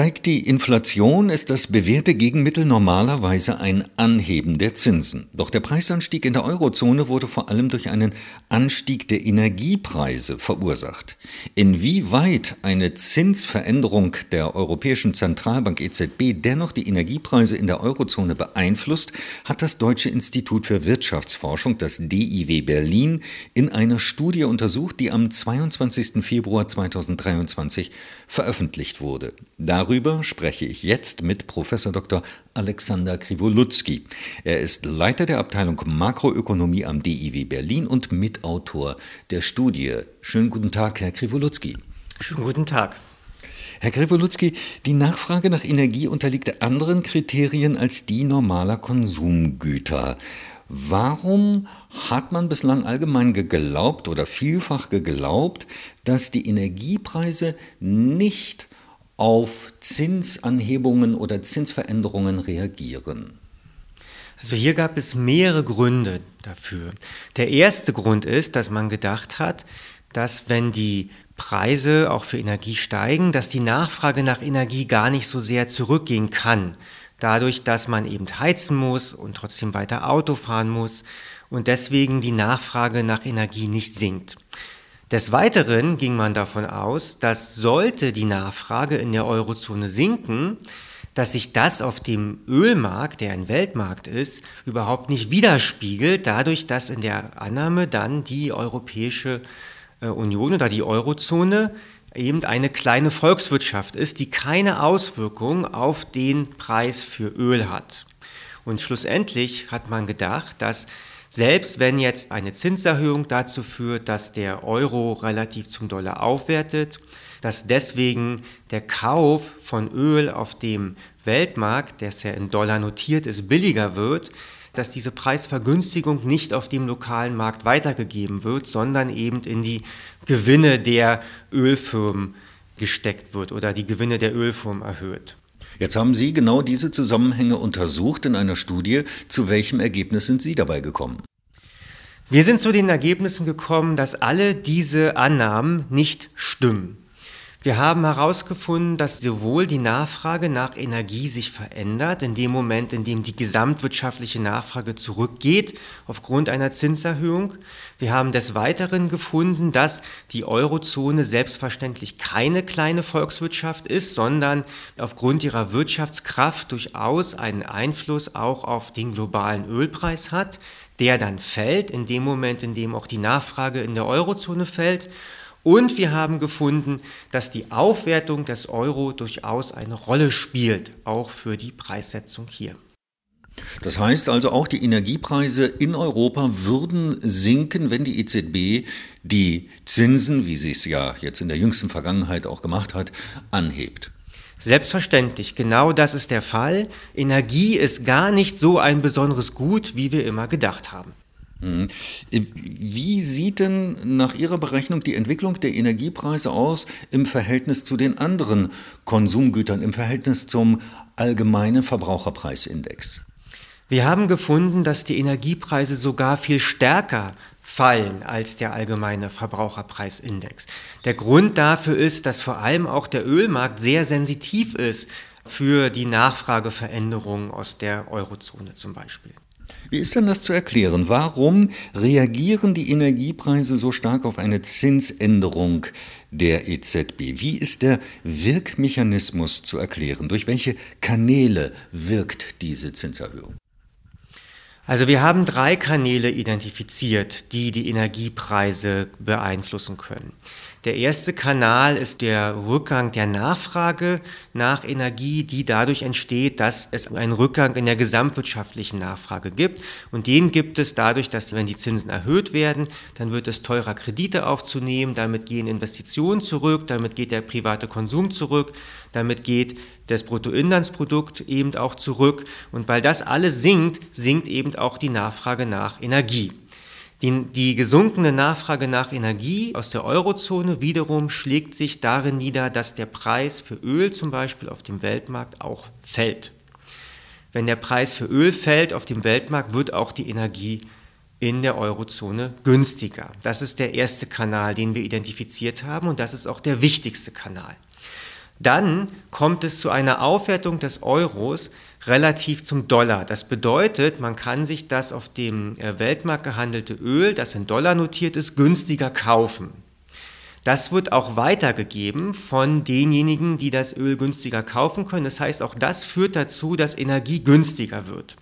Steigt die Inflation, ist das bewährte Gegenmittel normalerweise ein Anheben der Zinsen. Doch der Preisanstieg in der Eurozone wurde vor allem durch einen Anstieg der Energiepreise verursacht. Inwieweit eine Zinsveränderung der Europäischen Zentralbank EZB dennoch die Energiepreise in der Eurozone beeinflusst, hat das Deutsche Institut für Wirtschaftsforschung, das DIW Berlin, in einer Studie untersucht, die am 22. Februar 2023 veröffentlicht wurde. Darüber spreche ich jetzt mit Professor Dr. Alexander Krivolutzki. Er ist Leiter der Abteilung Makroökonomie am DIW Berlin und Mitautor der Studie. Schönen guten Tag, Herr Krivolutzki. Schönen guten Tag. Herr Krivolutzki, die Nachfrage nach Energie unterliegt anderen Kriterien als die normaler Konsumgüter. Warum hat man bislang allgemein geglaubt oder vielfach geglaubt, dass die Energiepreise nicht auf Zinsanhebungen oder Zinsveränderungen reagieren? Also hier gab es mehrere Gründe dafür. Der erste Grund ist, dass man gedacht hat, dass wenn die Preise auch für Energie steigen, dass die Nachfrage nach Energie gar nicht so sehr zurückgehen kann. Dadurch, dass man eben heizen muss und trotzdem weiter Auto fahren muss und deswegen die Nachfrage nach Energie nicht sinkt. Des Weiteren ging man davon aus, dass sollte die Nachfrage in der Eurozone sinken, dass sich das auf dem Ölmarkt, der ein Weltmarkt ist, überhaupt nicht widerspiegelt, dadurch, dass in der Annahme dann die Europäische äh, Union oder die Eurozone eben eine kleine Volkswirtschaft ist, die keine Auswirkung auf den Preis für Öl hat. Und schlussendlich hat man gedacht, dass selbst wenn jetzt eine Zinserhöhung dazu führt, dass der Euro relativ zum Dollar aufwertet, dass deswegen der Kauf von Öl auf dem Weltmarkt, der ja in Dollar notiert ist, billiger wird, dass diese Preisvergünstigung nicht auf dem lokalen Markt weitergegeben wird, sondern eben in die Gewinne der Ölfirmen gesteckt wird oder die Gewinne der Ölfirmen erhöht. Jetzt haben Sie genau diese Zusammenhänge untersucht in einer Studie. Zu welchem Ergebnis sind Sie dabei gekommen? Wir sind zu den Ergebnissen gekommen, dass alle diese Annahmen nicht stimmen. Wir haben herausgefunden, dass sowohl die Nachfrage nach Energie sich verändert, in dem Moment, in dem die gesamtwirtschaftliche Nachfrage zurückgeht aufgrund einer Zinserhöhung. Wir haben des Weiteren gefunden, dass die Eurozone selbstverständlich keine kleine Volkswirtschaft ist, sondern aufgrund ihrer Wirtschaftskraft durchaus einen Einfluss auch auf den globalen Ölpreis hat, der dann fällt in dem Moment, in dem auch die Nachfrage in der Eurozone fällt. Und wir haben gefunden, dass die Aufwertung des Euro durchaus eine Rolle spielt, auch für die Preissetzung hier. Das heißt also, auch die Energiepreise in Europa würden sinken, wenn die EZB die Zinsen, wie sie es ja jetzt in der jüngsten Vergangenheit auch gemacht hat, anhebt. Selbstverständlich, genau das ist der Fall. Energie ist gar nicht so ein besonderes Gut, wie wir immer gedacht haben. Mhm. Wie sieht denn nach Ihrer Berechnung die Entwicklung der Energiepreise aus im Verhältnis zu den anderen Konsumgütern, im Verhältnis zum allgemeinen Verbraucherpreisindex? Wir haben gefunden, dass die Energiepreise sogar viel stärker fallen als der allgemeine Verbraucherpreisindex. Der Grund dafür ist, dass vor allem auch der Ölmarkt sehr sensitiv ist für die Nachfrageveränderungen aus der Eurozone zum Beispiel. Wie ist denn das zu erklären? Warum reagieren die Energiepreise so stark auf eine Zinsänderung der EZB? Wie ist der Wirkmechanismus zu erklären? Durch welche Kanäle wirkt diese Zinserhöhung? Also wir haben drei Kanäle identifiziert, die die Energiepreise beeinflussen können. Der erste Kanal ist der Rückgang der Nachfrage nach Energie, die dadurch entsteht, dass es einen Rückgang in der gesamtwirtschaftlichen Nachfrage gibt. Und den gibt es dadurch, dass wenn die Zinsen erhöht werden, dann wird es teurer, Kredite aufzunehmen, damit gehen Investitionen zurück, damit geht der private Konsum zurück, damit geht das Bruttoinlandsprodukt eben auch zurück. Und weil das alles sinkt, sinkt eben auch die Nachfrage nach Energie. Die, die, gesunkene Nachfrage nach Energie aus der Eurozone wiederum schlägt sich darin nieder, dass der Preis für Öl zum Beispiel auf dem Weltmarkt auch fällt. Wenn der Preis für Öl fällt auf dem Weltmarkt, wird auch die Energie in der Eurozone günstiger. Das ist der erste Kanal, den wir identifiziert haben und das ist auch der wichtigste Kanal. dann kommt es zu einer Aufwertung des Euros relativ zum Dollar. Das bedeutet, man kann sich das auf dem äh, Weltmarkt gehandelte Öl, das in Dollar notiert ist, günstiger kaufen. Das wird auch weitergegeben von denjenigen, die das Öl günstiger kaufen können. Das heißt, auch das führt dazu, dass Energie günstiger wird.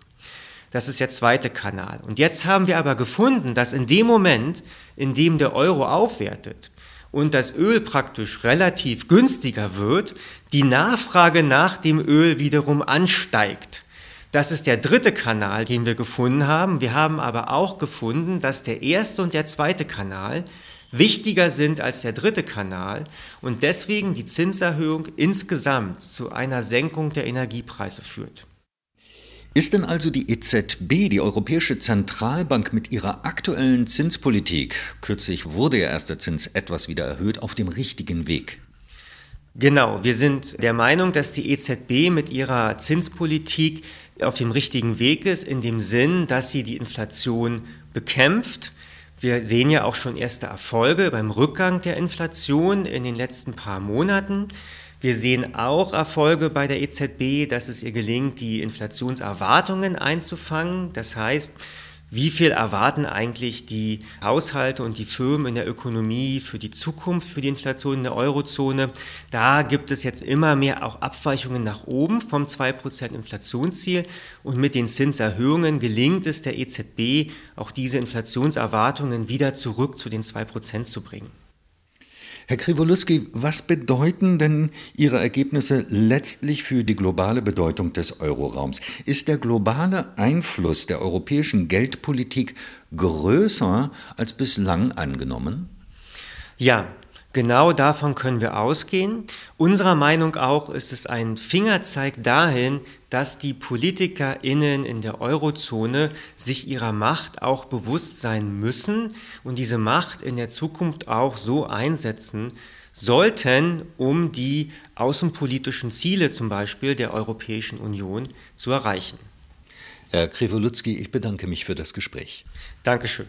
Das ist der zweite Kanal. Und jetzt haben wir aber gefunden, dass in dem Moment, in dem der Euro aufwertet und das Öl praktisch relativ günstiger wird, die Nachfrage nach dem Öl wiederum ansteigt. Das ist der dritte Kanal, den wir gefunden haben. Wir haben aber auch gefunden, dass der erste und der zweite Kanal wichtiger sind als der dritte Kanal und deswegen die Zinserhöhung insgesamt zu einer Senkung der Energiepreise führt. Ist denn also die EZB, die Europäische Zentralbank, mit ihrer aktuellen Zinspolitik, kürzlich wurde ja erst der Zins etwas wieder erhöht, auf dem richtigen Weg? Genau, wir sind der Meinung, dass die EZB mit ihrer Zinspolitik auf dem richtigen Weg ist, in dem Sinn, dass sie die Inflation bekämpft. Wir sehen ja auch schon erste Erfolge beim Rückgang der Inflation in den letzten paar Monaten. Wir sehen auch Erfolge bei der EZB, dass es ihr gelingt, die Inflationserwartungen einzufangen. Das heißt, wie viel erwarten eigentlich die Haushalte und die Firmen in der Ökonomie für die Zukunft, für die Inflation in der Eurozone? Da gibt es jetzt immer mehr auch Abweichungen nach oben vom 2% Inflationsziel. Und mit den Zinserhöhungen gelingt es der EZB, auch diese Inflationserwartungen wieder zurück zu den 2% zu bringen. Herr Kriwoluski, was bedeuten denn Ihre Ergebnisse letztlich für die globale Bedeutung des Euroraums? Ist der globale Einfluss der europäischen Geldpolitik größer als bislang angenommen? Ja, Genau davon können wir ausgehen. Unserer Meinung auch ist es ein Fingerzeig dahin, dass die PolitikerInnen in der Eurozone sich ihrer Macht auch bewusst sein müssen und diese Macht in der Zukunft auch so einsetzen sollten, um die außenpolitischen Ziele zum Beispiel der Europäischen Union zu erreichen. Herr Krivolutzki, ich bedanke mich für das Gespräch. Dankeschön.